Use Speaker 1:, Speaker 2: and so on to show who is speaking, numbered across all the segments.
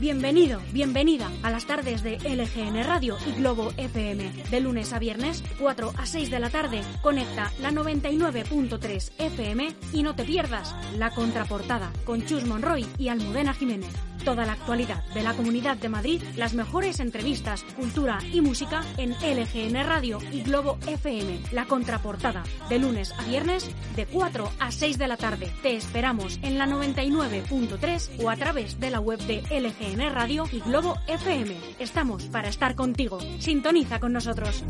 Speaker 1: Bienvenido, bienvenida a las tardes de LGN Radio y Globo FM. De lunes a viernes, 4 a 6 de la tarde, conecta la 99.3 FM y no te pierdas la contraportada con Chus Monroy y Almudena Jiménez. Toda la actualidad de la Comunidad de Madrid, las mejores entrevistas, cultura y música en LGN Radio y Globo FM. La contraportada, de lunes a viernes, de 4 a 6 de la tarde. Te esperamos en la 99.3 o a través de la web de LGN Radio y Globo FM. Estamos para estar contigo. Sintoniza con nosotros.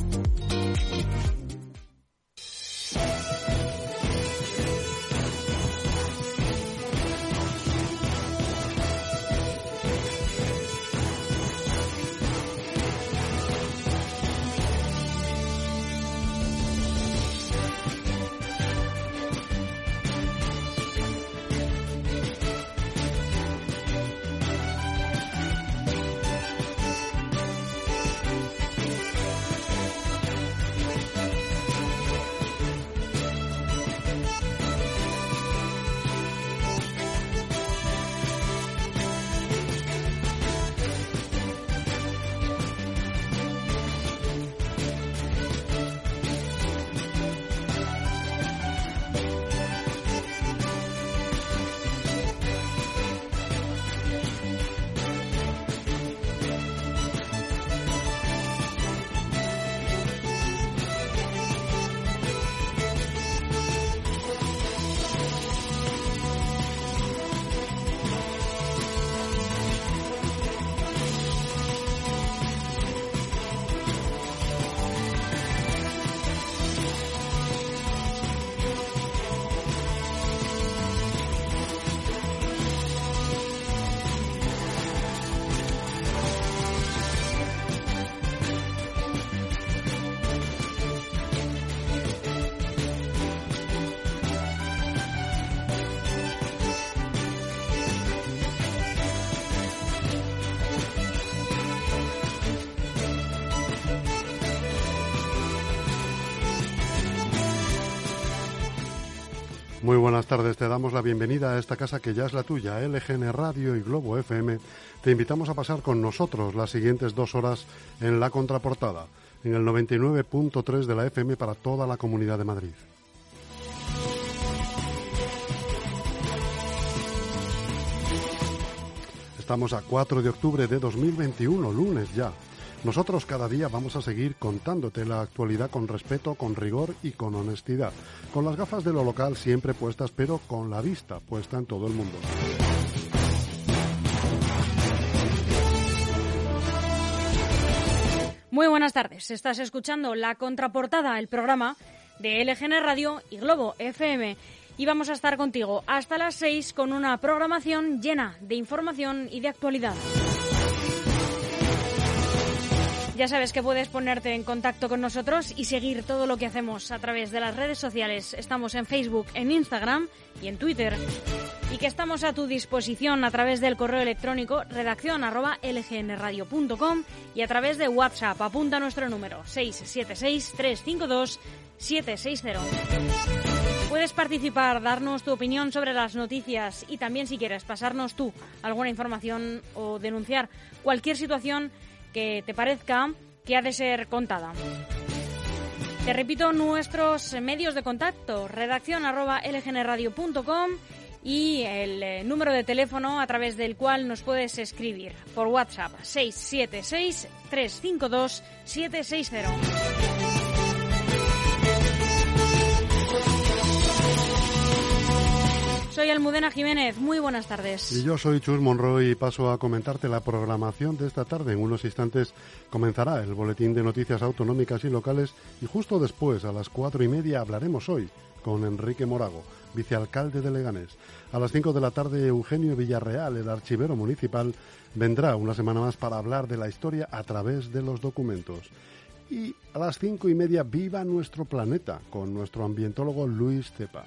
Speaker 2: Buenas tardes, te damos la bienvenida a esta casa que ya es la tuya, LGN Radio y Globo FM. Te invitamos a pasar con nosotros las siguientes dos horas en la contraportada, en el 99.3 de la FM para toda la Comunidad de Madrid. Estamos a 4 de octubre de 2021, lunes ya. Nosotros cada día vamos a seguir contándote la actualidad con respeto, con rigor y con honestidad, con las gafas de lo local siempre puestas, pero con la vista puesta en todo el mundo.
Speaker 1: Muy buenas tardes. Estás escuchando La Contraportada, el programa de LGN Radio y Globo FM. Y vamos a estar contigo hasta las 6 con una programación llena de información y de actualidad. Ya sabes que puedes ponerte en contacto con nosotros y seguir todo lo que hacemos a través de las redes sociales. Estamos en Facebook, en Instagram y en Twitter. Y que estamos a tu disposición a través del correo electrónico redacción lgnradio.com y a través de WhatsApp. Apunta nuestro número 676-352-760. Puedes participar, darnos tu opinión sobre las noticias y también si quieres pasarnos tú alguna información o denunciar cualquier situación que te parezca que ha de ser contada. Te repito nuestros medios de contacto, redacción arroba y el eh, número de teléfono a través del cual nos puedes escribir por WhatsApp 676 352 760. Soy Almudena Jiménez, muy buenas tardes.
Speaker 2: Y yo soy Chus Monroy y paso a comentarte la programación de esta tarde. En unos instantes comenzará el boletín de noticias autonómicas y locales y justo después, a las cuatro y media, hablaremos hoy con Enrique Morago, vicealcalde de Leganés. A las cinco de la tarde, Eugenio Villarreal, el archivero municipal, vendrá una semana más para hablar de la historia a través de los documentos. Y a las cinco y media, viva nuestro planeta, con nuestro ambientólogo Luis Cepa.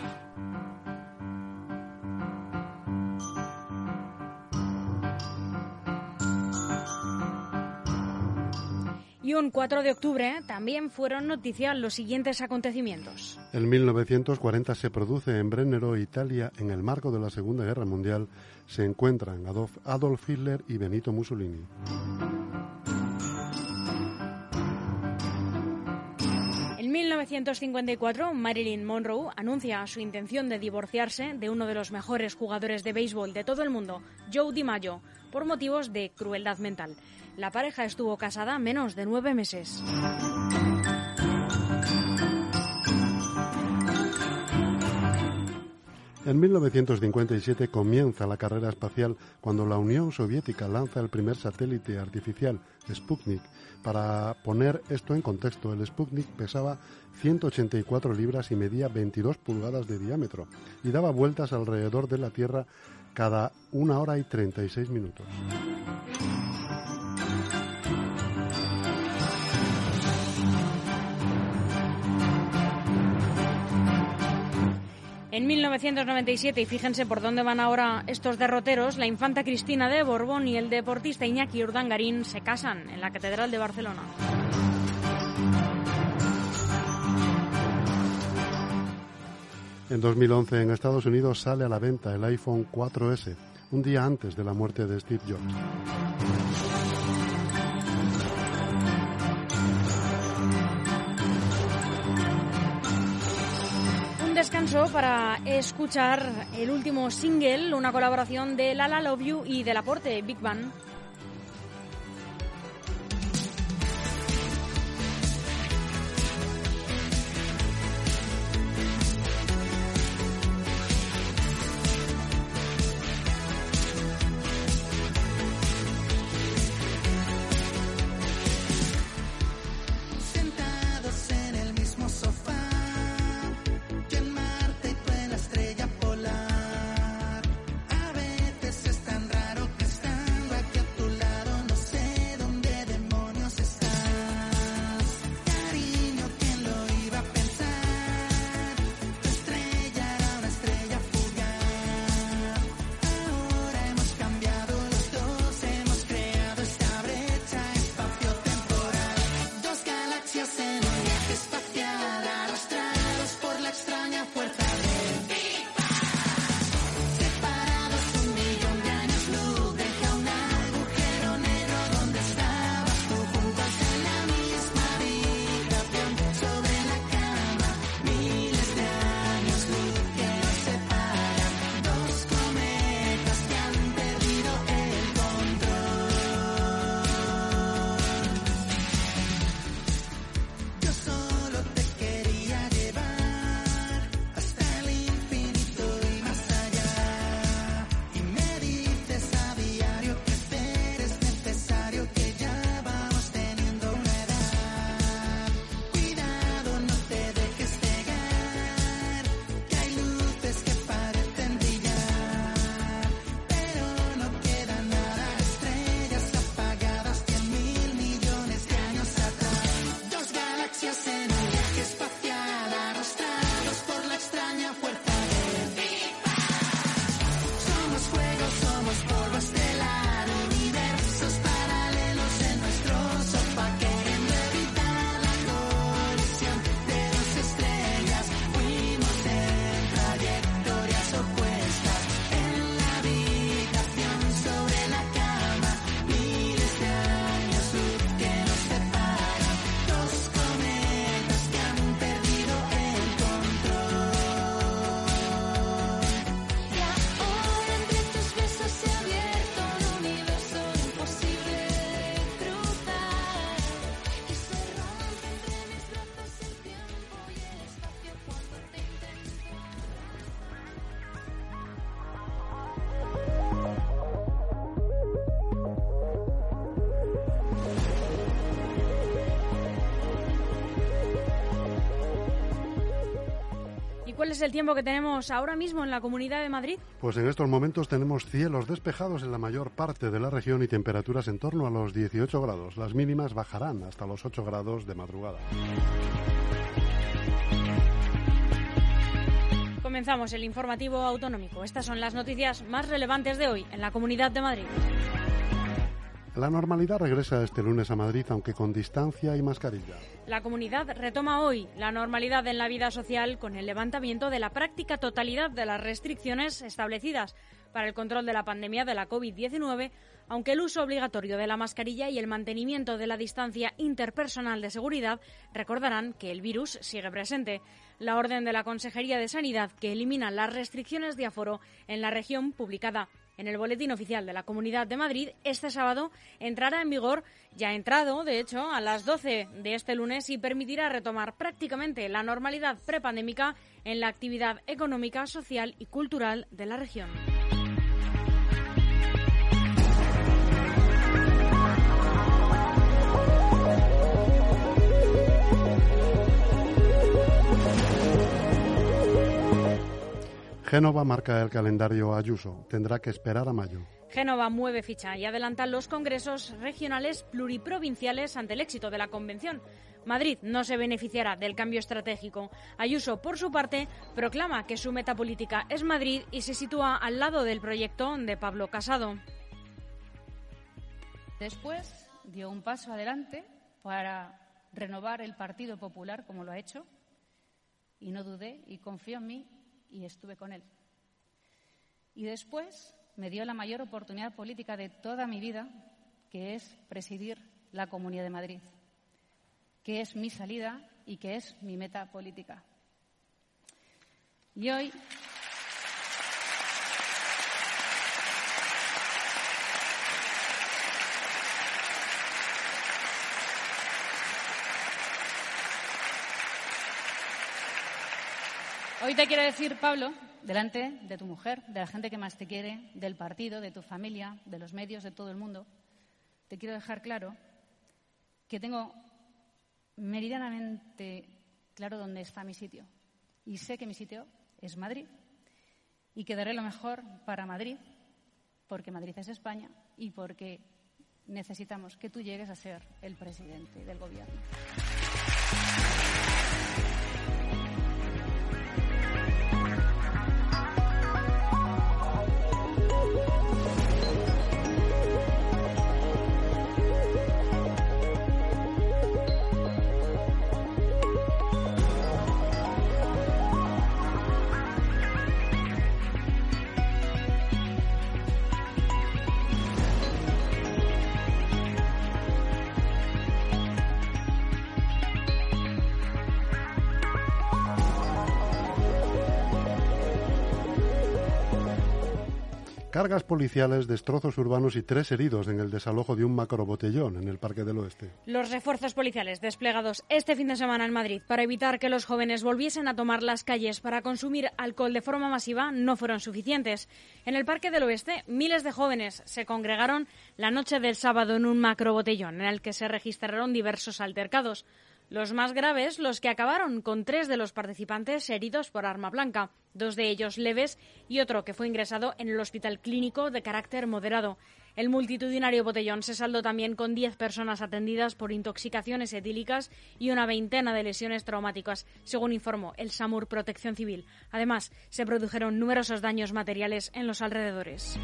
Speaker 3: Y un 4 de octubre también fueron noticia los siguientes acontecimientos.
Speaker 2: En 1940 se produce en Brennero, Italia, en el marco de la Segunda Guerra Mundial, se encuentran Adolf Hitler y Benito Mussolini.
Speaker 3: En 1954, Marilyn Monroe anuncia su intención de divorciarse de uno de los mejores jugadores de béisbol de todo el mundo, Joe DiMaggio, por motivos de crueldad mental. La pareja estuvo casada menos de nueve meses.
Speaker 2: En 1957 comienza la carrera espacial cuando la Unión Soviética lanza el primer satélite artificial, Sputnik. Para poner esto en contexto, el Sputnik pesaba 184 libras y medía 22 pulgadas de diámetro y daba vueltas alrededor de la Tierra cada una hora y 36 minutos.
Speaker 3: En 1997, y fíjense por dónde van ahora estos derroteros, la infanta Cristina de Borbón y el deportista Iñaki Urdangarín se casan en la Catedral de Barcelona.
Speaker 2: En 2011 en Estados Unidos sale a la venta el iPhone 4S, un día antes de la muerte de Steve Jobs.
Speaker 3: Para escuchar el último single, una colaboración de Lala Love You y del aporte Big Bang. ¿Cuál es el tiempo que tenemos ahora mismo en la Comunidad de Madrid?
Speaker 2: Pues en estos momentos tenemos cielos despejados en la mayor parte de la región y temperaturas en torno a los 18 grados. Las mínimas bajarán hasta los 8 grados de madrugada.
Speaker 3: Comenzamos el informativo autonómico. Estas son las noticias más relevantes de hoy en la Comunidad de Madrid.
Speaker 2: La normalidad regresa este lunes a Madrid, aunque con distancia y mascarilla.
Speaker 1: La comunidad retoma hoy la normalidad en la vida social con el levantamiento de la práctica totalidad de las restricciones establecidas para el control de la pandemia de la COVID-19, aunque el uso obligatorio de la mascarilla y el mantenimiento de la distancia interpersonal de seguridad recordarán que el virus sigue presente. La orden de la Consejería de Sanidad que elimina las restricciones de aforo en la región publicada en el Boletín Oficial de la Comunidad de Madrid, este sábado entrará en vigor, ya ha entrado, de hecho, a las 12 de este lunes y permitirá retomar prácticamente la normalidad prepandémica en la actividad económica, social y cultural de la región.
Speaker 2: Génova marca el calendario Ayuso. Tendrá que esperar a mayo.
Speaker 1: Génova mueve ficha y adelanta los congresos regionales pluriprovinciales ante el éxito de la convención. Madrid no se beneficiará del cambio estratégico. Ayuso, por su parte, proclama que su meta política es Madrid y se sitúa al lado del proyecto de Pablo Casado.
Speaker 4: Después dio un paso adelante para renovar el Partido Popular, como lo ha hecho, y no dudé y confío en mí y estuve con él. Y después me dio la mayor oportunidad política de toda mi vida, que es presidir la Comunidad de Madrid, que es mi salida y que es mi meta política. Y hoy Hoy te quiero decir, Pablo, delante de tu mujer, de la gente que más te quiere, del partido, de tu familia, de los medios, de todo el mundo, te quiero dejar claro que tengo meridianamente claro dónde está mi sitio. Y sé que mi sitio es Madrid. Y que daré lo mejor para Madrid, porque Madrid es España y porque necesitamos que tú llegues a ser el presidente del gobierno.
Speaker 2: Cargas policiales, destrozos urbanos y tres heridos en el desalojo de un macrobotellón en el Parque del Oeste.
Speaker 1: Los refuerzos policiales desplegados este fin de semana en Madrid para evitar que los jóvenes volviesen a tomar las calles para consumir alcohol de forma masiva no fueron suficientes. En el Parque del Oeste, miles de jóvenes se congregaron la noche del sábado en un macrobotellón en el que se registraron diversos altercados. Los más graves, los que acabaron con tres de los participantes heridos por arma blanca, dos de ellos leves y otro que fue ingresado en el hospital clínico de carácter moderado. El multitudinario botellón se saldó también con diez personas atendidas por intoxicaciones etílicas y una veintena de lesiones traumáticas, según informó el SAMUR Protección Civil. Además, se produjeron numerosos daños materiales en los alrededores.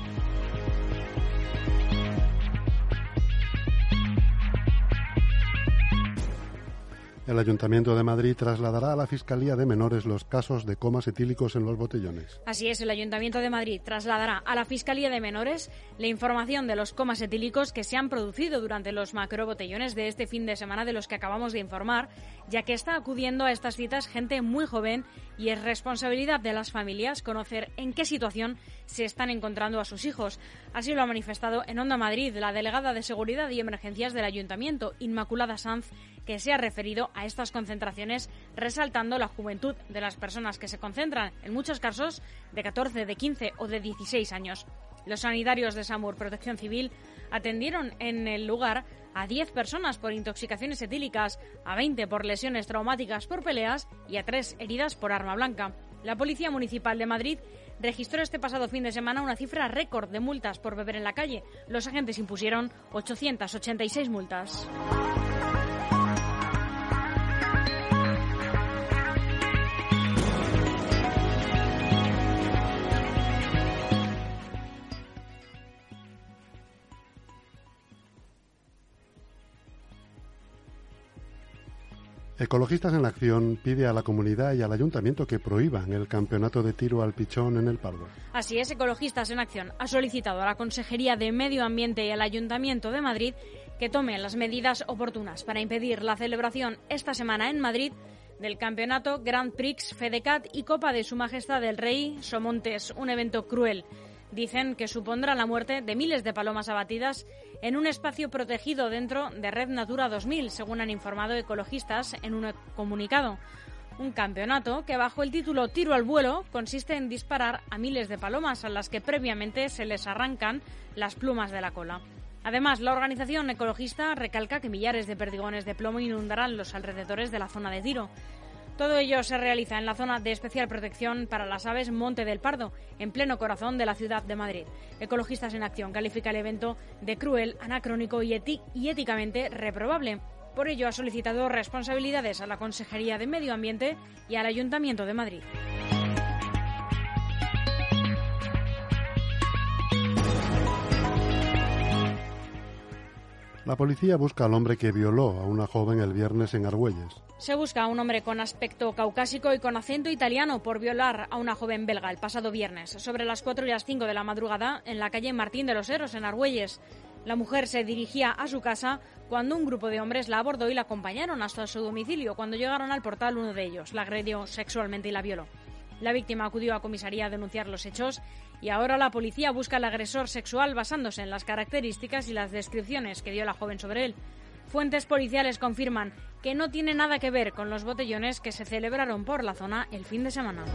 Speaker 2: El Ayuntamiento de Madrid trasladará a la Fiscalía de Menores los casos de comas etílicos en los botellones.
Speaker 1: Así es, el Ayuntamiento de Madrid trasladará a la Fiscalía de Menores la información de los comas etílicos que se han producido durante los macrobotellones de este fin de semana de los que acabamos de informar, ya que está acudiendo a estas citas gente muy joven y es responsabilidad de las familias conocer en qué situación se están encontrando a sus hijos. Así lo ha manifestado en Onda Madrid la delegada de Seguridad y Emergencias del Ayuntamiento, Inmaculada Sanz, que se ha referido a estas concentraciones resaltando la juventud de las personas que se concentran, en muchos casos de 14, de 15 o de 16 años. Los sanitarios de SAMUR Protección Civil atendieron en el lugar a 10 personas por intoxicaciones etílicas, a 20 por lesiones traumáticas por peleas y a 3 heridas por arma blanca. La Policía Municipal de Madrid registró este pasado fin de semana una cifra récord de multas por beber en la calle. Los agentes impusieron 886 multas.
Speaker 2: Ecologistas en Acción pide a la comunidad y al ayuntamiento que prohíban el campeonato de tiro al pichón en el Pardo.
Speaker 1: Así es, Ecologistas en Acción ha solicitado a la Consejería de Medio Ambiente y al Ayuntamiento de Madrid que tomen las medidas oportunas para impedir la celebración esta semana en Madrid del campeonato Grand Prix Fedecat y Copa de Su Majestad el Rey Somontes, un evento cruel. Dicen que supondrá la muerte de miles de palomas abatidas en un espacio protegido dentro de Red Natura 2000, según han informado ecologistas en un comunicado. Un campeonato que bajo el título Tiro al vuelo consiste en disparar a miles de palomas a las que previamente se les arrancan las plumas de la cola. Además, la organización ecologista recalca que millares de perdigones de plomo inundarán los alrededores de la zona de tiro. Todo ello se realiza en la zona de especial protección para las aves Monte del Pardo, en pleno corazón de la ciudad de Madrid. Ecologistas en Acción califica el evento de cruel, anacrónico y, y éticamente reprobable. Por ello ha solicitado responsabilidades a la Consejería de Medio Ambiente y al Ayuntamiento de Madrid.
Speaker 2: La policía busca al hombre que violó a una joven el viernes en Argüelles.
Speaker 1: Se busca a un hombre con aspecto caucásico y con acento italiano por violar a una joven belga el pasado viernes, sobre las 4 y las 5 de la madrugada, en la calle Martín de los Heros, en Argüelles. La mujer se dirigía a su casa cuando un grupo de hombres la abordó y la acompañaron hasta su domicilio. Cuando llegaron al portal, uno de ellos la agredió sexualmente y la violó. La víctima acudió a comisaría a denunciar los hechos y ahora la policía busca al agresor sexual basándose en las características y las descripciones que dio la joven sobre él. Fuentes policiales confirman que no tiene nada que ver con los botellones que se celebraron por la zona el fin de semana.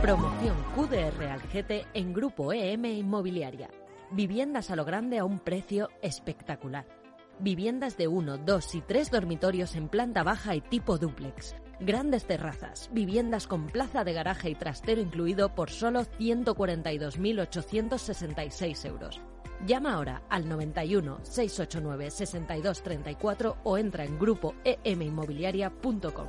Speaker 5: Promoción QDR Algete en Grupo EM Inmobiliaria. Viviendas a lo grande a un precio espectacular. Viviendas de uno, dos y tres dormitorios en planta baja y tipo dúplex. Grandes terrazas, viviendas con plaza de garaje y trastero incluido por solo 142.866 euros. Llama ahora al 91 689 6234 o entra en grupo eminmobiliaria.com.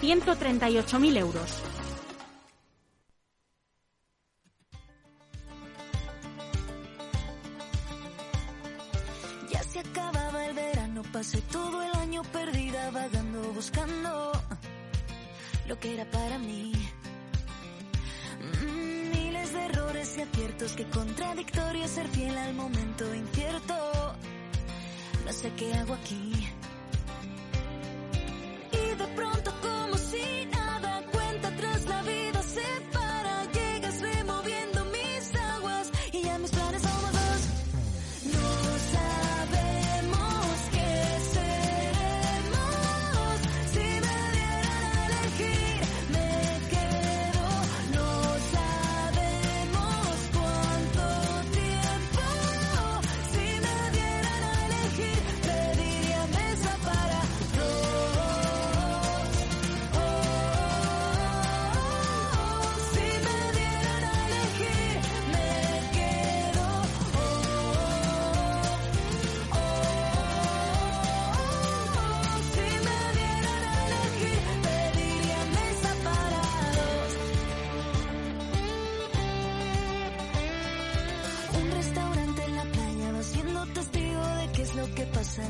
Speaker 1: 138.000 euros.
Speaker 6: Ya se acababa el verano, pasé todo el año perdida vagando buscando lo que era para mí. Mm, miles de errores y aciertos, que contradictorio ser fiel al momento incierto. No sé qué hago aquí.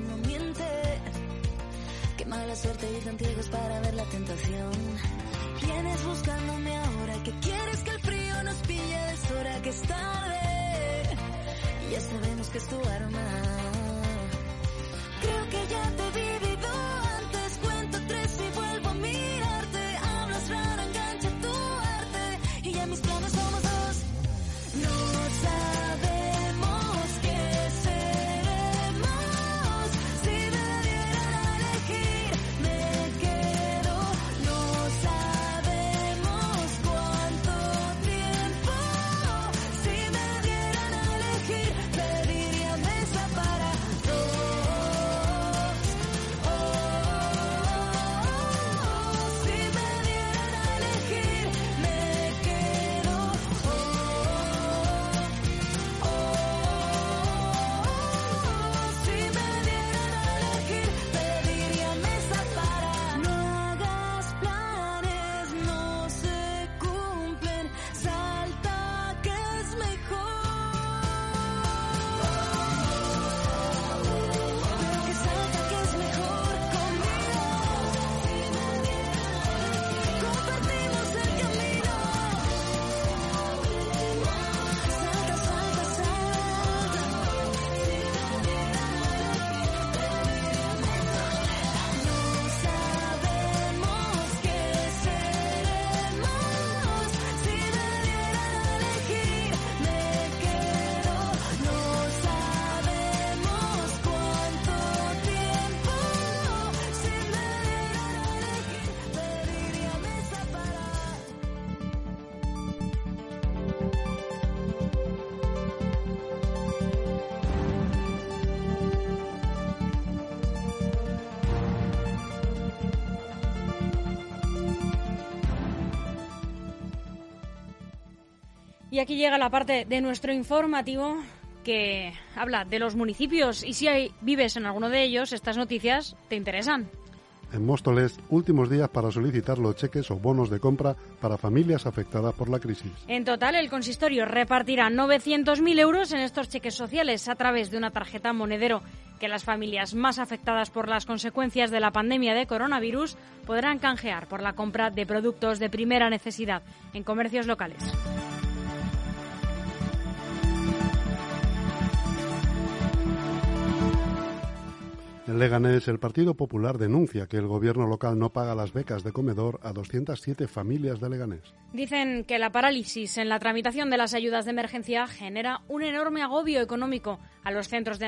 Speaker 6: No miente. Qué mala suerte tan ciegos para ver la tentación. Vienes buscándome ahora que quieres que el frío nos pille de hora que es tarde. Y ya sabemos que es tu arma.
Speaker 1: Y aquí llega la parte de nuestro informativo que habla de los municipios y si hay, vives en alguno de ellos, estas noticias te interesan.
Speaker 2: En Móstoles, últimos días para solicitar los cheques o bonos de compra para familias afectadas por la crisis.
Speaker 1: En total, el consistorio repartirá 900.000 euros en estos cheques sociales a través de una tarjeta monedero que las familias más afectadas por las consecuencias de la pandemia de coronavirus podrán canjear por la compra de productos de primera necesidad en comercios locales.
Speaker 2: En Leganés, el Partido Popular denuncia que el gobierno local no paga las becas de comedor a 207 familias de Leganés.
Speaker 1: Dicen que la parálisis en la tramitación de las ayudas de emergencia genera un enorme agobio económico a los centros de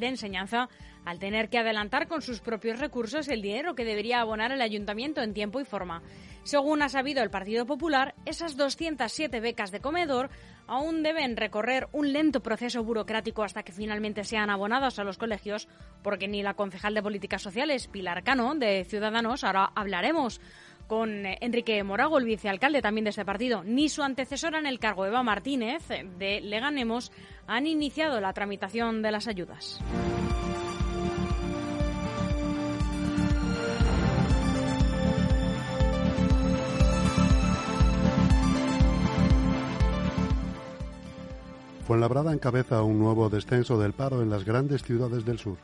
Speaker 1: enseñanza al tener que adelantar con sus propios recursos el dinero que debería abonar el ayuntamiento en tiempo y forma. Según ha sabido el Partido Popular, esas 207 becas de comedor aún deben recorrer un lento proceso burocrático hasta que finalmente sean abonadas a los colegios, porque ni la concejal de Políticas Sociales, Pilar Cano, de Ciudadanos, ahora hablaremos con Enrique Morago, el vicealcalde también de este partido, ni su antecesora en el cargo, Eva Martínez, de Leganemos, han iniciado la tramitación de las ayudas.
Speaker 2: Fuenlabrada encabeza un nuevo descenso del paro en las grandes ciudades del sur.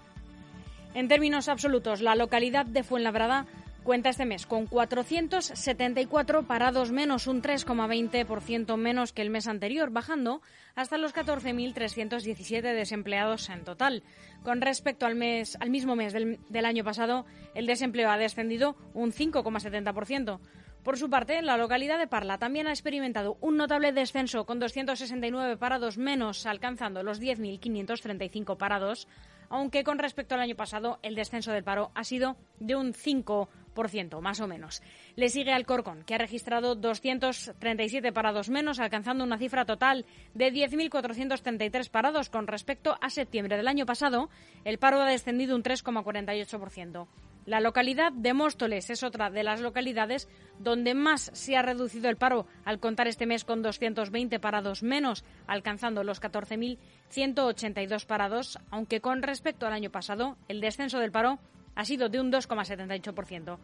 Speaker 1: En términos absolutos, la localidad de Fuenlabrada cuenta este mes con 474 parados menos, un 3,20% menos que el mes anterior, bajando hasta los 14.317 desempleados en total. Con respecto al, mes, al mismo mes del, del año pasado, el desempleo ha descendido un 5,70%. Por su parte, la localidad de Parla también ha experimentado un notable descenso con 269 parados menos, alcanzando los 10.535 parados, aunque con respecto al año pasado el descenso del paro ha sido de un 5%, más o menos. Le sigue Alcorcón, que ha registrado 237 parados menos, alcanzando una cifra total de 10.433 parados con respecto a septiembre del año pasado. El paro ha descendido un 3,48%. La localidad de Móstoles es otra de las localidades donde más se ha reducido el paro, al contar este mes con 220 parados menos, alcanzando los 14.182 parados, aunque con respecto al año pasado el descenso del paro ha sido de un 2,78%.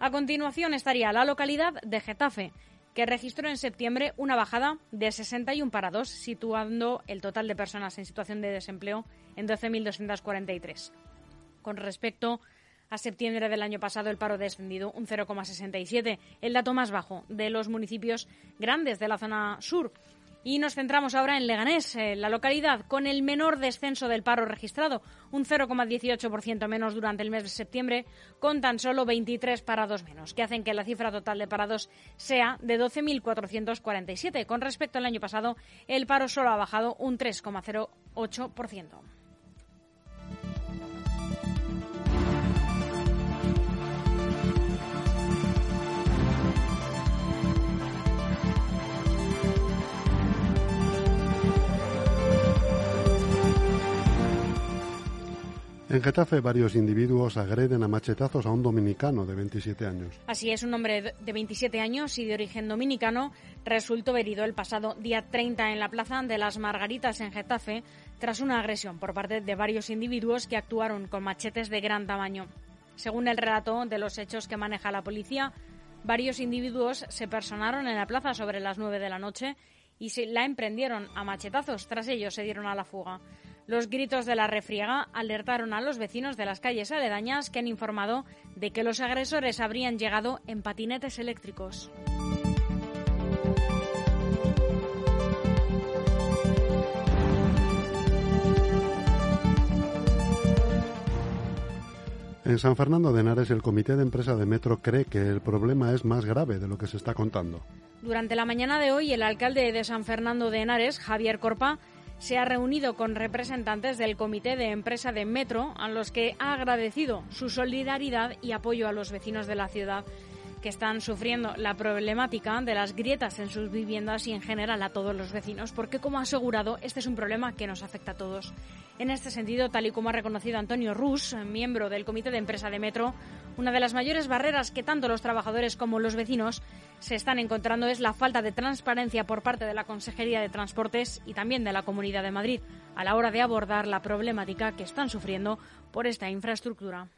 Speaker 1: A continuación estaría la localidad de Getafe, que registró en septiembre una bajada de 61 parados, situando el total de personas en situación de desempleo en 12.243. Con respecto a septiembre del año pasado el paro ha descendido un 0,67, el dato más bajo de los municipios grandes de la zona sur. Y nos centramos ahora en Leganés, eh, la localidad con el menor descenso del paro registrado, un 0,18% menos durante el mes de septiembre, con tan solo 23 parados menos, que hacen que la cifra total de parados sea de 12.447. Con respecto al año pasado, el paro solo ha bajado un 3,08%.
Speaker 2: En Getafe, varios individuos agreden a machetazos a un dominicano de 27 años.
Speaker 1: Así es, un hombre de 27 años y de origen dominicano resultó herido el pasado día 30 en la Plaza de las Margaritas en Getafe tras una agresión por parte de varios individuos que actuaron con machetes de gran tamaño. Según el relato de los hechos que maneja la policía, varios individuos se personaron en la plaza sobre las 9 de la noche y se la emprendieron a machetazos. Tras ello se dieron a la fuga. Los gritos de la refriega alertaron a los vecinos de las calles aledañas que han informado de que los agresores habrían llegado en patinetes eléctricos.
Speaker 2: En San Fernando de Henares, el comité de empresa de Metro cree que el problema es más grave de lo que se está contando.
Speaker 1: Durante la mañana de hoy, el alcalde de San Fernando de Henares, Javier Corpa, se ha reunido con representantes del Comité de Empresa de Metro, a los que ha agradecido su solidaridad y apoyo a los vecinos de la ciudad. Que están sufriendo la problemática de las grietas en sus viviendas y en general a todos los vecinos, porque como ha asegurado, este es un problema que nos afecta a todos. En este sentido, tal y como ha reconocido Antonio Rus, miembro del Comité de Empresa de Metro, una de las mayores barreras que tanto los trabajadores como los vecinos se están encontrando es la falta de transparencia por parte de la Consejería de Transportes y también de la Comunidad de Madrid a la hora de abordar la problemática que están sufriendo por esta infraestructura.